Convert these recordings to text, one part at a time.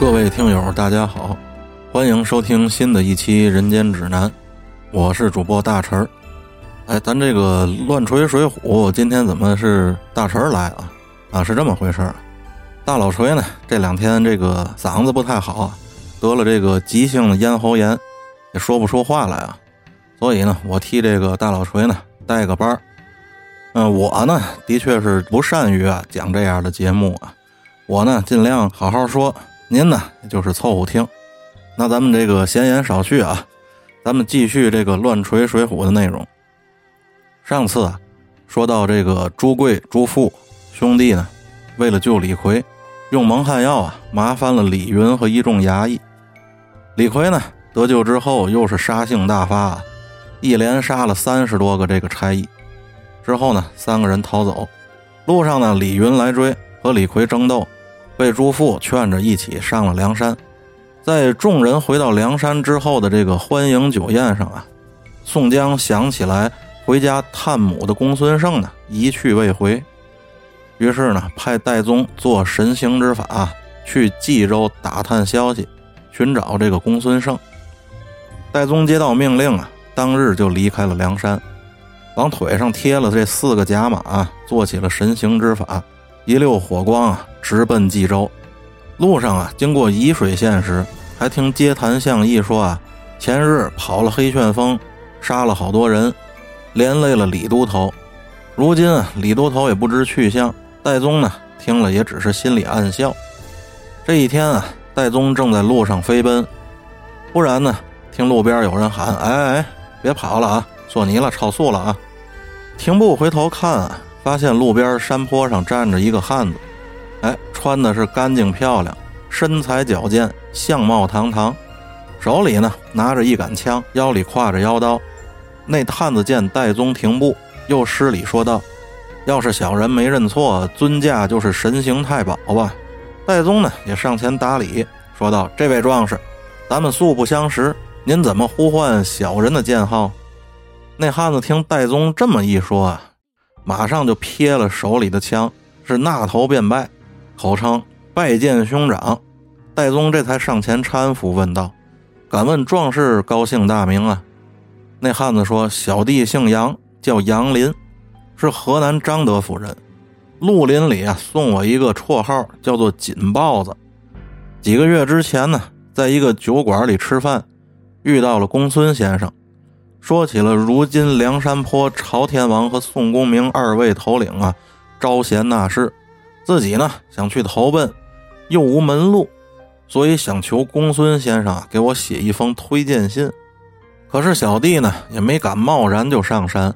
各位听友，大家好，欢迎收听新的一期《人间指南》，我是主播大陈儿。哎，咱这个乱锤水浒今天怎么是大陈儿来啊？啊，是这么回事儿。大老锤呢，这两天这个嗓子不太好，得了这个急性的咽喉炎，也说不出话来啊。所以呢，我替这个大老锤呢带个班儿。嗯，我呢的确是不善于啊讲这样的节目啊，我呢尽量好好说，您呢就是凑合听。那咱们这个闲言少叙啊，咱们继续这个乱锤水浒的内容。上次啊，说到这个朱贵、朱富兄弟呢，为了救李逵，用蒙汗药啊，麻烦了李云和一众衙役。李逵呢得救之后，又是杀性大发，啊，一连杀了三十多个这个差役。之后呢，三个人逃走，路上呢，李云来追，和李逵争斗，被朱富劝着一起上了梁山。在众人回到梁山之后的这个欢迎酒宴上啊，宋江想起来回家探母的公孙胜呢一去未回，于是呢，派戴宗做神行之法去冀州打探消息，寻找这个公孙胜。戴宗接到命令啊，当日就离开了梁山。往腿上贴了这四个甲马，做起了神行之法，一溜火光啊，直奔冀州。路上啊，经过沂水县时，还听街谈巷议说啊，前日跑了黑旋风，杀了好多人，连累了李都头。如今啊，李都头也不知去向。戴宗呢，听了也只是心里暗笑。这一天啊，戴宗正在路上飞奔，忽然呢，听路边有人喊：“哎哎，别跑了啊！”索尼了，超速了啊！停步回头看啊，发现路边山坡上站着一个汉子，穿的是干净漂亮，身材矫健，相貌堂堂，手里呢拿着一杆枪，腰里挎着腰刀。那汉子见戴宗停步，又施礼说道：“要是小人没认错，尊驾就是神行太保吧？”戴宗呢也上前打礼，说道：“这位壮士，咱们素不相识，您怎么呼唤小人的剑号？”那汉子听戴宗这么一说啊，马上就撇了手里的枪，是纳头便拜，口称拜见兄长。戴宗这才上前搀扶，问道：“敢问壮士高姓大名啊？”那汉子说：“小弟姓杨，叫杨林，是河南张德府人。绿林里啊，送我一个绰号，叫做锦豹子。几个月之前呢，在一个酒馆里吃饭，遇到了公孙先生。”说起了如今梁山坡朝天王和宋公明二位头领啊，招贤纳士，自己呢想去投奔，又无门路，所以想求公孙先生给我写一封推荐信。可是小弟呢也没敢贸然就上山。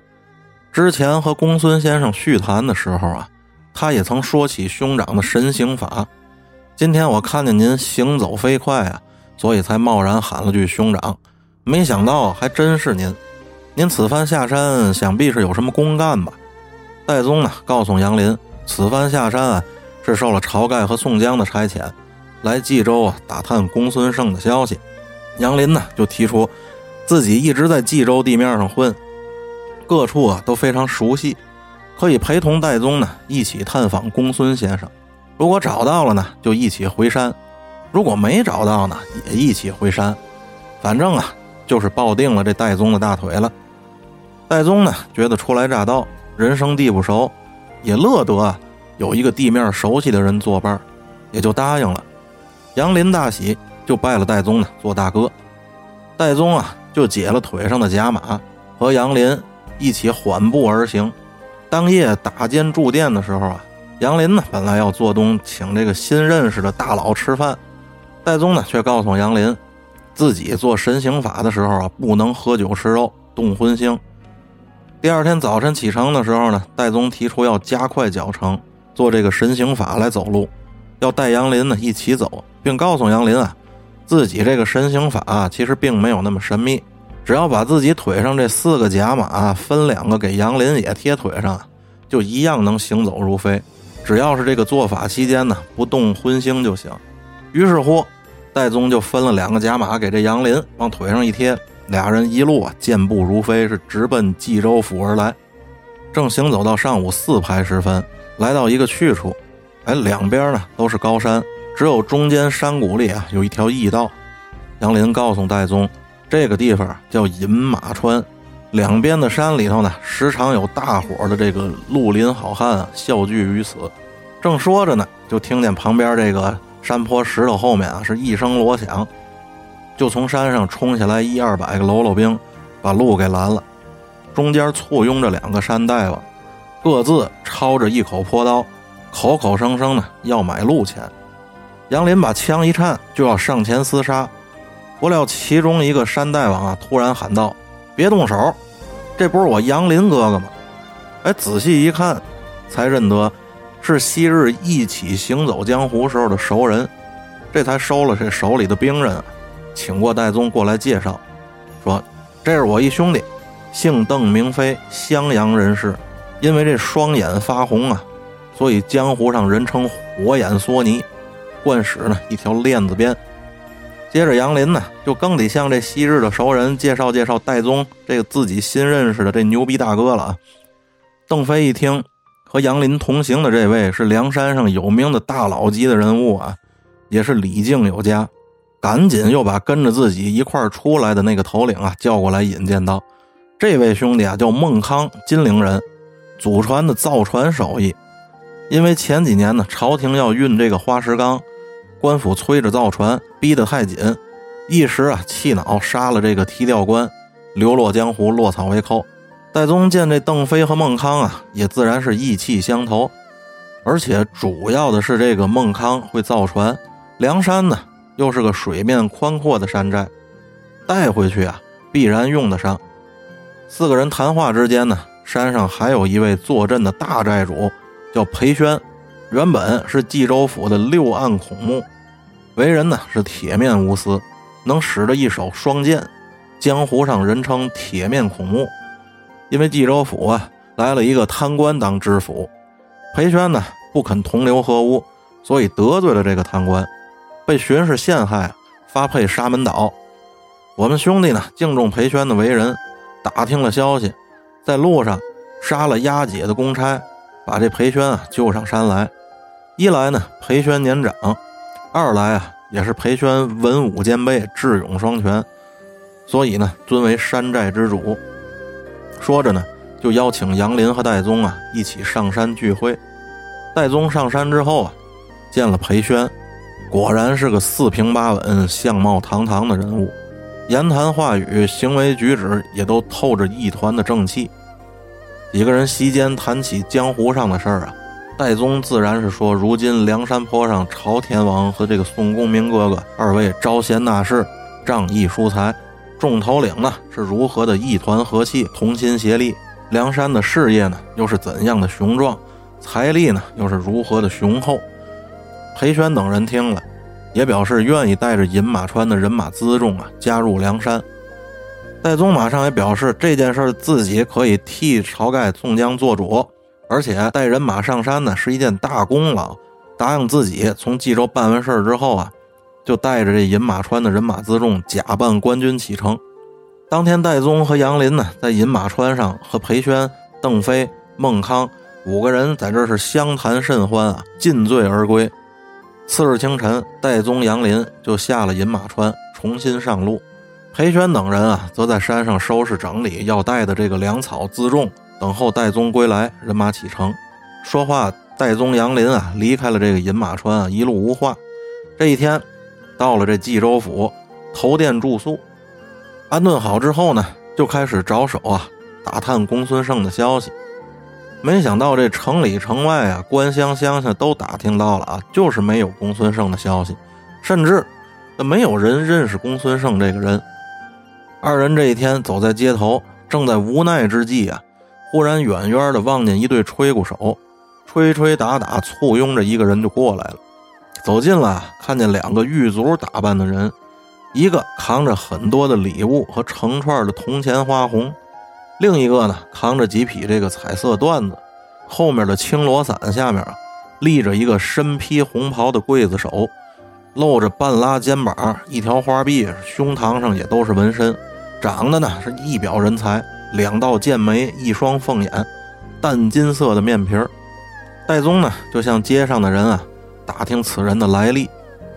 之前和公孙先生叙谈的时候啊，他也曾说起兄长的神行法。今天我看见您行走飞快啊，所以才贸然喊了句兄长。没想到还真是您，您此番下山，想必是有什么公干吧？戴宗呢，告诉杨林，此番下山啊，是受了晁盖和宋江的差遣，来冀州啊打探公孙胜的消息。杨林呢，就提出自己一直在冀州地面上混，各处啊都非常熟悉，可以陪同戴宗呢一起探访公孙先生。如果找到了呢，就一起回山；如果没找到呢，也一起回山。反正啊。就是抱定了这戴宗的大腿了。戴宗呢，觉得初来乍到，人生地不熟，也乐得啊有一个地面熟悉的人作伴，也就答应了。杨林大喜，就拜了戴宗呢做大哥。戴宗啊，就解了腿上的甲马，和杨林一起缓步而行。当夜打尖住店的时候啊，杨林呢本来要做东请这个新认识的大佬吃饭，戴宗呢却告诉杨林。自己做神行法的时候啊，不能喝酒吃肉，动荤腥。第二天早晨启程的时候呢，戴宗提出要加快脚程，做这个神行法来走路，要带杨林呢一起走，并告诉杨林啊，自己这个神行法其实并没有那么神秘，只要把自己腿上这四个甲马分两个给杨林也贴腿上，就一样能行走如飞。只要是这个做法期间呢，不动荤腥就行。于是乎。戴宗就分了两个甲马给这杨林，往腿上一贴，俩人一路啊健步如飞，是直奔冀州府而来。正行走到上午四排时分，来到一个去处，哎，两边呢都是高山，只有中间山谷里啊有一条驿道。杨林告诉戴宗，这个地方叫饮马川，两边的山里头呢，时常有大伙的这个绿林好汉啊笑聚于此。正说着呢，就听见旁边这个山坡石头后面啊是一声锣响，就从山上冲下来一二百个喽啰兵，把路给拦了。中间簇拥着两个山大王，各自抄着一口破刀，口口声声呢要买路钱。杨林把枪一颤，就要上前厮杀。不料其中一个山大王啊，突然喊道：“别动手，这不是我杨林哥哥吗？”哎，仔细一看，才认得是昔日一起行走江湖时候的熟人，这才收了这手里的兵刃，请过戴宗过来介绍，说：“这是我一兄弟，姓邓名飞，襄阳人士。因为这双眼发红啊，所以江湖上人称火眼索尼，惯使呢一条链子鞭。”接着，杨林呢就更得向这昔日的熟人介绍介绍戴宗这个自己新认识的这牛逼大哥了啊。邓飞一听，和杨林同行的这位是梁山上有名的大佬级的人物啊，也是礼敬有加，赶紧又把跟着自己一块出来的那个头领啊叫过来引荐道：“这位兄弟啊叫孟康，金陵人，祖传的造船手艺。因为前几年呢，朝廷要运这个花石纲。”官府催着造船，逼得太紧，一时啊气恼，杀了这个提调官，流落江湖，落草为寇。戴宗见这邓飞和孟康啊，也自然是意气相投，而且主要的是这个孟康会造船，梁山呢又是个水面宽阔的山寨，带回去啊必然用得上。四个人谈话之间呢，山上还有一位坐镇的大寨主，叫裴宣，原本是冀州府的六岸孔目。为人呢是铁面无私，能使得一手双剑，江湖上人称铁面孔目。因为冀州府啊来了一个贪官当知府，裴宣呢不肯同流合污，所以得罪了这个贪官，被巡视陷害，发配沙门岛。我们兄弟呢敬重裴宣的为人，打听了消息，在路上杀了押解的公差，把这裴宣啊救上山来。一来呢裴宣年长。二来啊，也是裴宣文武兼备，智勇双全，所以呢，尊为山寨之主。说着呢，就邀请杨林和戴宗啊一起上山聚会。戴宗上山之后啊，见了裴宣，果然是个四平八稳、相貌堂堂的人物，言谈话语、行为举止也都透着一团的正气。几个人席间谈起江湖上的事儿啊。戴宗自然是说，如今梁山坡上朝天王和这个宋公明哥哥二位招贤纳士，仗义疏财，众头领呢是如何的一团和气，同心协力，梁山的事业呢又是怎样的雄壮，财力呢又是如何的雄厚。裴宣等人听了，也表示愿意带着饮马川的人马辎重啊加入梁山。戴宗马上也表示这件事自己可以替晁盖、宋江做主。而且带人马上山呢，是一件大功劳。答应自己，从冀州办完事儿之后啊，就带着这饮马川的人马辎重，假扮官军启程。当天，戴宗和杨林呢，在饮马川上和裴宣、邓飞、孟康五个人在这是相谈甚欢啊，尽醉而归。次日清晨，戴宗、杨林就下了饮马川，重新上路。裴宣等人啊，则在山上收拾整理要带的这个粮草辎重。等候戴宗归来，人马启程。说话，戴宗、杨林啊，离开了这个饮马川啊，一路无话。这一天，到了这冀州府，投店住宿，安顿好之后呢，就开始着手啊，打探公孙胜的消息。没想到这城里城外啊，官乡乡下都打听到了啊，就是没有公孙胜的消息，甚至没有人认识公孙胜这个人。二人这一天走在街头，正在无奈之际啊。忽然，远远的望见一对吹鼓手，吹吹打打，簇拥着一个人就过来了。走近了，看见两个狱卒打扮的人，一个扛着很多的礼物和成串的铜钱花红，另一个呢扛着几匹这个彩色缎子。后面的青罗伞下面啊，立着一个身披红袍的刽子手，露着半拉肩膀，一条花臂，胸膛上也都是纹身，长得呢是一表人才。两道剑眉，一双凤眼，淡金色的面皮儿。戴宗呢，就向街上的人啊打听此人的来历。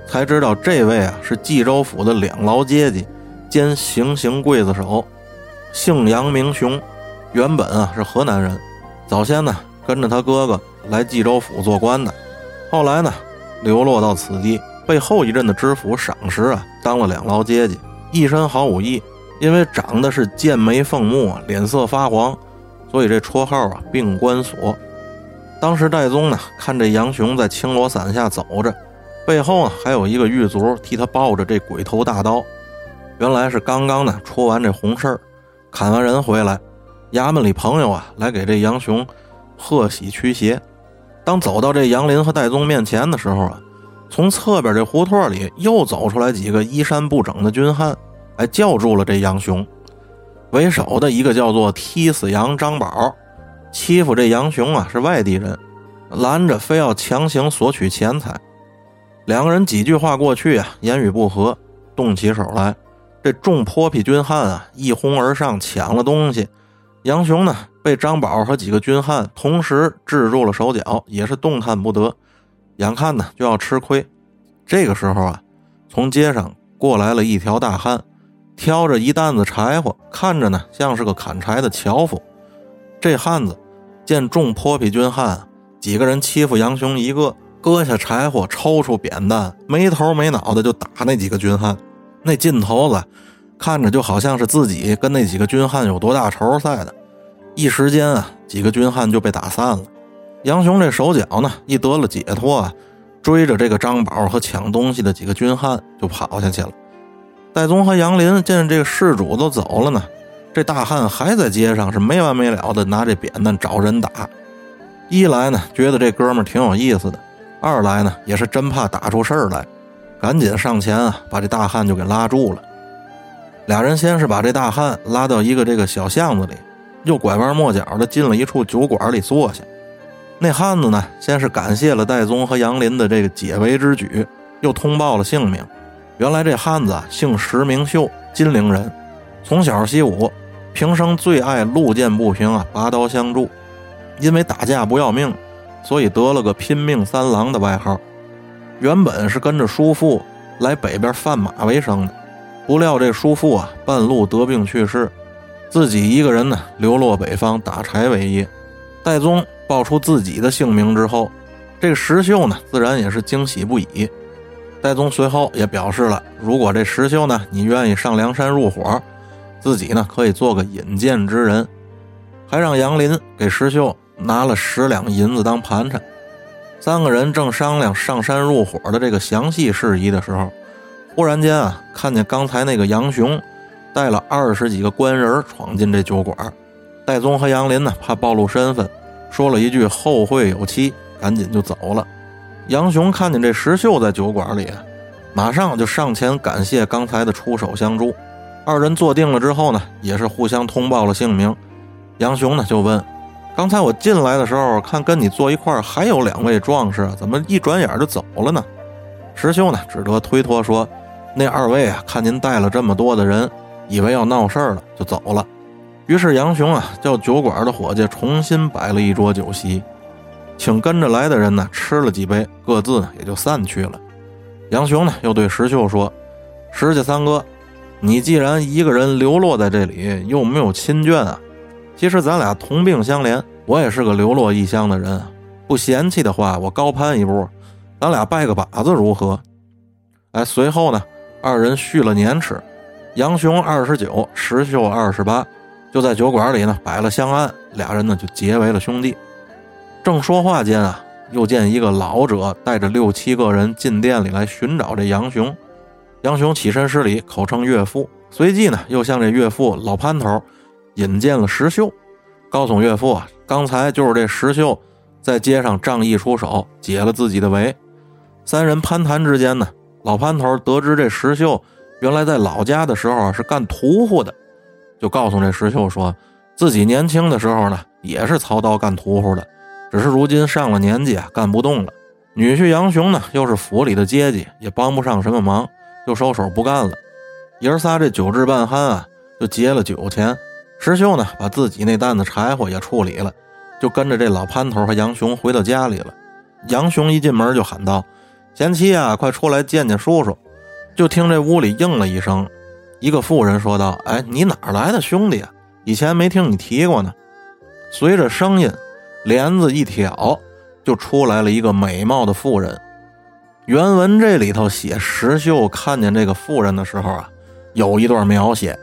才知道这位啊是冀州府的两劳阶级兼行刑刽子手，姓杨名雄，原本啊是河南人，早先呢跟着他哥哥来冀州府做官的，后来呢流落到此地，被后一任的知府赏识啊，当了两劳阶级，一身好武艺，因为长得是剑眉凤目，脸色发黄，所以这绰号啊病关索。当时戴宗呢看这杨雄在青罗伞下走着。背后啊，还有一个狱卒替他抱着这鬼头大刀，原来是刚刚呢出完这红事儿，砍完人回来，衙门里朋友啊来给这杨雄贺喜驱邪。当走到这杨林和戴宗面前的时候啊，从侧边这胡同里又走出来几个衣衫不整的军汉，哎，叫住了这杨雄。为首的一个叫做踢死杨张宝，欺负这杨雄啊是外地人，拦着非要强行索取钱财。两个人几句话过去啊，言语不合，动起手来。这众泼皮军汉啊，一哄而上抢了东西。杨雄呢，被张宝和几个军汉同时制住了手脚，也是动弹不得。眼看呢就要吃亏。这个时候啊，从街上过来了一条大汉，挑着一担子柴火，看着呢像是个砍柴的樵夫。这汉子见众泼皮军汉几个人欺负杨雄一个。割下柴火，抽出扁担，没头没脑的就打那几个军汉。那劲头子，看着就好像是自己跟那几个军汉有多大仇似的。一时间啊，几个军汉就被打散了。杨雄这手脚呢，一得了解脱啊，追着这个张宝和抢东西的几个军汉就跑下去了。戴宗和杨林见这个事主都走了呢，这大汉还在街上是没完没了的拿这扁担找人打。一来呢，觉得这哥们挺有意思的。二来呢，也是真怕打出事儿来，赶紧上前啊，把这大汉就给拉住了。俩人先是把这大汉拉到一个这个小巷子里，又拐弯抹角的进了一处酒馆里坐下。那汉子呢，先是感谢了戴宗和杨林的这个解围之举，又通报了姓名。原来这汉子啊，姓石名秀，金陵人，从小习武，平生最爱路见不平啊，拔刀相助，因为打架不要命。所以得了个“拼命三郎”的外号。原本是跟着叔父来北边贩马为生的，不料这叔父啊半路得病去世，自己一个人呢流落北方打柴为业。戴宗报出自己的姓名之后，这石秀呢自然也是惊喜不已。戴宗随后也表示了，如果这石秀呢你愿意上梁山入伙，自己呢可以做个引荐之人，还让杨林给石秀。拿了十两银子当盘缠，三个人正商量上山入伙的这个详细事宜的时候，忽然间啊，看见刚才那个杨雄带了二十几个官人闯进这酒馆。戴宗和杨林呢，怕暴露身份，说了一句“后会有期”，赶紧就走了。杨雄看见这石秀在酒馆里，马上就上前感谢刚才的出手相助。二人坐定了之后呢，也是互相通报了姓名。杨雄呢就问。刚才我进来的时候，看跟你坐一块儿还有两位壮士，怎么一转眼就走了呢？石秀呢，只得推脱说：“那二位啊，看您带了这么多的人，以为要闹事儿了，就走了。”于是杨雄啊，叫酒馆的伙计重新摆了一桌酒席，请跟着来的人呢吃了几杯，各自也就散去了。杨雄呢，又对石秀说：“石家三哥，你既然一个人流落在这里，又没有亲眷啊。”其实咱俩同病相怜，我也是个流落异乡的人，不嫌弃的话，我高攀一步，咱俩拜个把子如何？哎，随后呢，二人续了年齿，杨雄二十九，石秀二十八，就在酒馆里呢摆了香案，俩人呢就结为了兄弟。正说话间啊，又见一个老者带着六七个人进店里来寻找这杨雄，杨雄起身施礼，口称岳父，随即呢又向这岳父老潘头。引荐了石秀，告诉岳父啊，刚才就是这石秀在街上仗义出手，解了自己的围。三人攀谈之间呢，老潘头得知这石秀原来在老家的时候是干屠户的，就告诉这石秀说，自己年轻的时候呢也是操刀干屠户的，只是如今上了年纪啊，干不动了。女婿杨雄呢又是府里的阶级，也帮不上什么忙，就收手不干了。爷儿仨这酒至半酣啊，就结了酒钱。石秀呢，把自己那担子柴火也处理了，就跟着这老潘头和杨雄回到家里了。杨雄一进门就喊道：“贤妻啊，快出来见见叔叔！”就听这屋里应了一声，一个妇人说道：“哎，你哪来的兄弟啊？以前没听你提过呢。”随着声音，帘子一挑，就出来了一个美貌的妇人。原文这里头写石秀看见这个妇人的时候啊，有一段描写，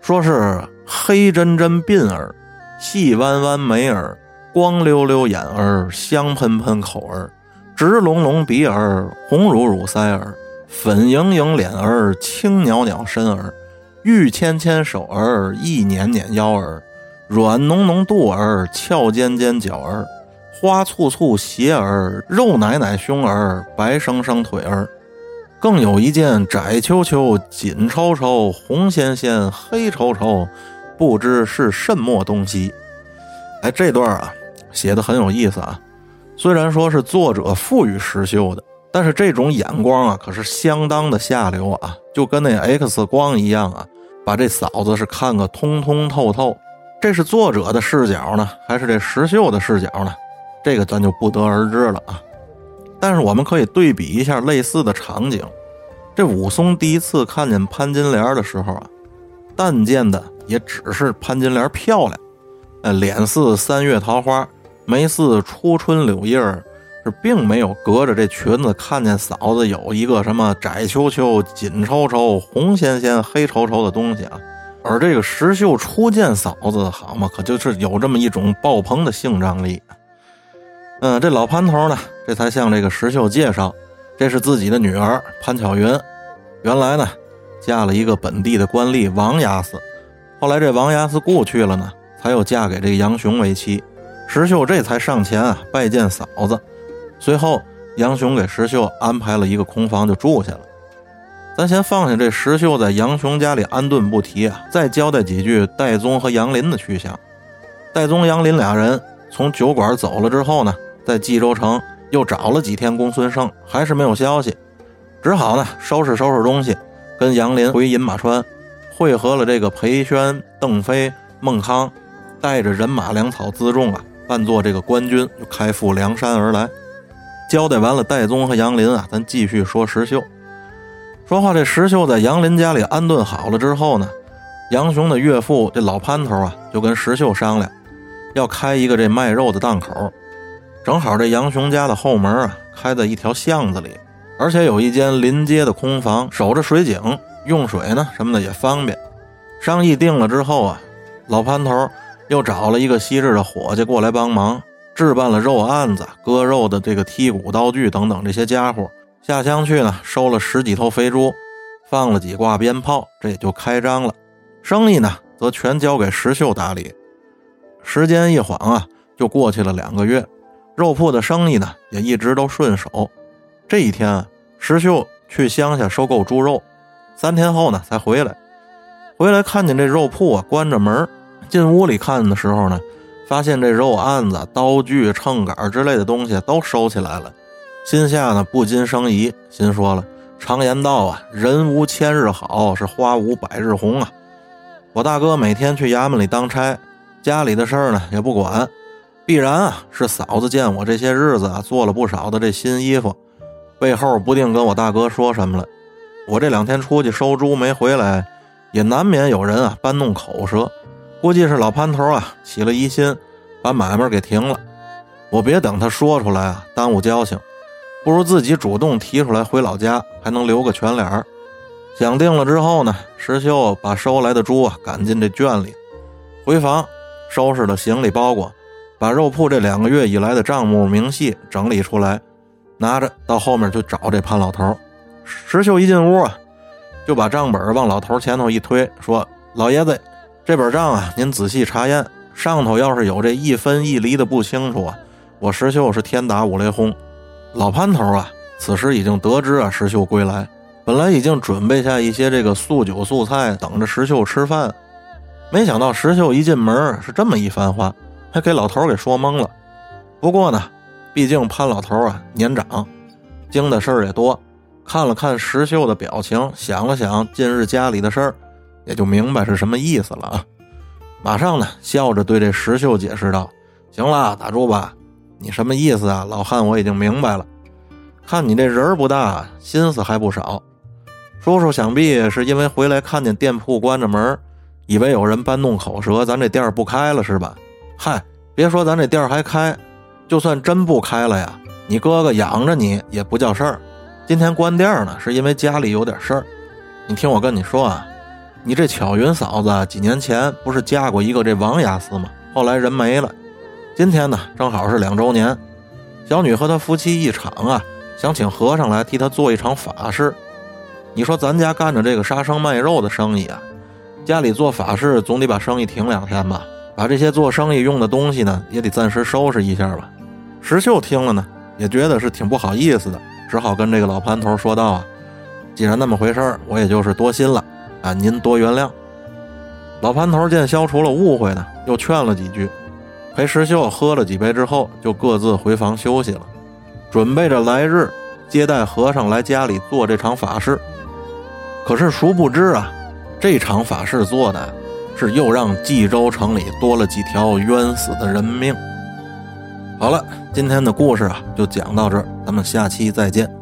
说是黑真真鬓儿，细弯弯眉儿，光溜溜眼儿，香喷喷口儿，直隆隆鼻儿，红乳乳腮儿，粉莹莹脸儿，青袅袅身儿，玉纤纤手儿，一捻捻腰儿，软浓浓肚儿，翘尖尖脚儿。花簇簇鞋儿，肉奶奶胸儿，白生生腿儿，更有一件窄秋秋、紧抽抽、红鲜鲜、黑稠稠，不知是什么东西。哎，这段啊写的很有意思啊。虽然说是作者赋予石秀的，但是这种眼光啊可是相当的下流啊，就跟那 X 光一样啊，把这嫂子是看个通通透透。这是作者的视角呢，还是这石秀的视角呢？这个咱就不得而知了啊，但是我们可以对比一下类似的场景。这武松第一次看见潘金莲的时候啊，但见的也只是潘金莲漂亮，呃，脸似三月桃花，眉似初春柳叶儿，是并没有隔着这裙子看见嫂子有一个什么窄秋秋、紧抽抽、红鲜鲜、黑稠稠的东西啊。而这个石秀初见嫂子好嘛，可就是有这么一种爆棚的性张力。嗯，这老潘头呢，这才向这个石秀介绍，这是自己的女儿潘巧云。原来呢，嫁了一个本地的官吏王押司，后来这王押司故去了呢，才又嫁给这个杨雄为妻。石秀这才上前啊拜见嫂子。随后，杨雄给石秀安排了一个空房就住下了。咱先放下这石秀在杨雄家里安顿不提啊，再交代几句戴宗和杨林的去向。戴宗、杨林俩人从酒馆走了之后呢。在冀州城又找了几天公孙胜，还是没有消息，只好呢收拾收拾东西，跟杨林回饮马川，会合了这个裴宣、邓飞、孟康，带着人马粮草辎重啊，扮作这个官军，就开赴梁山而来。交代完了戴宗和杨林啊，咱继续说石秀。说话这石秀在杨林家里安顿好了之后呢，杨雄的岳父这老潘头啊，就跟石秀商量，要开一个这卖肉的档口。正好这杨雄家的后门啊，开在一条巷子里，而且有一间临街的空房，守着水井，用水呢什么的也方便。商议定了之后啊，老潘头又找了一个昔日的伙计过来帮忙，置办了肉案子、割肉的这个剔骨刀具等等这些家伙。下乡去呢，收了十几头肥猪，放了几挂鞭炮，这也就开张了。生意呢，则全交给石秀打理。时间一晃啊，就过去了两个月。肉铺的生意呢，也一直都顺手。这一天，石秀去乡下收购猪肉，三天后呢才回来。回来看见这肉铺啊关着门，进屋里看的时候呢，发现这肉案子、刀具、秤杆之类的东西都收起来了，心下呢不禁生疑，心说了：常言道啊，人无千日好，是花无百日红啊。我大哥每天去衙门里当差，家里的事儿呢也不管。必然啊，是嫂子见我这些日子啊做了不少的这新衣服，背后不定跟我大哥说什么了。我这两天出去收猪没回来，也难免有人啊搬弄口舌，估计是老潘头啊起了疑心，把买卖给停了。我别等他说出来啊，耽误交情，不如自己主动提出来回老家，还能留个全脸儿。想定了之后呢，石秀把收来的猪啊赶进这圈里，回房收拾了行李包裹。把肉铺这两个月以来的账目明细整理出来，拿着到后面去找这潘老头。石秀一进屋啊，就把账本往老头前头一推，说：“老爷子，这本账啊，您仔细查验，上头要是有这一分一厘的不清楚啊，我石秀是天打五雷轰。”老潘头啊，此时已经得知啊石秀归来，本来已经准备下一些这个素酒素菜等着石秀吃饭，没想到石秀一进门是这么一番话。还给老头给说懵了。不过呢，毕竟潘老头啊年长，经的事儿也多，看了看石秀的表情，想了想近日家里的事儿，也就明白是什么意思了啊。马上呢，笑着对这石秀解释道：“行了，打住吧，你什么意思啊？老汉我已经明白了。看你这人儿不大，心思还不少。叔叔想必是因为回来看见店铺关着门，以为有人搬弄口舌，咱这店儿不开了是吧？嗨，别说咱这店儿还开，就算真不开了呀，你哥哥养着你也不叫事儿。今天关店呢，是因为家里有点事儿。你听我跟你说啊，你这巧云嫂子几年前不是嫁过一个这王押司吗？后来人没了。今天呢，正好是两周年，小女和她夫妻一场啊，想请和尚来替她做一场法事。你说咱家干着这个杀生卖肉的生意啊，家里做法事总得把生意停两天吧？把这些做生意用的东西呢，也得暂时收拾一下吧。石秀听了呢，也觉得是挺不好意思的，只好跟这个老潘头说道啊：“既然那么回事儿，我也就是多心了啊，您多原谅。”老潘头见消除了误会呢，又劝了几句，陪石秀喝了几杯之后，就各自回房休息了，准备着来日接待和尚来家里做这场法事。可是殊不知啊，这场法事做的是又让冀州城里多了几条冤死的人命。好了，今天的故事啊就讲到这儿，咱们下期再见。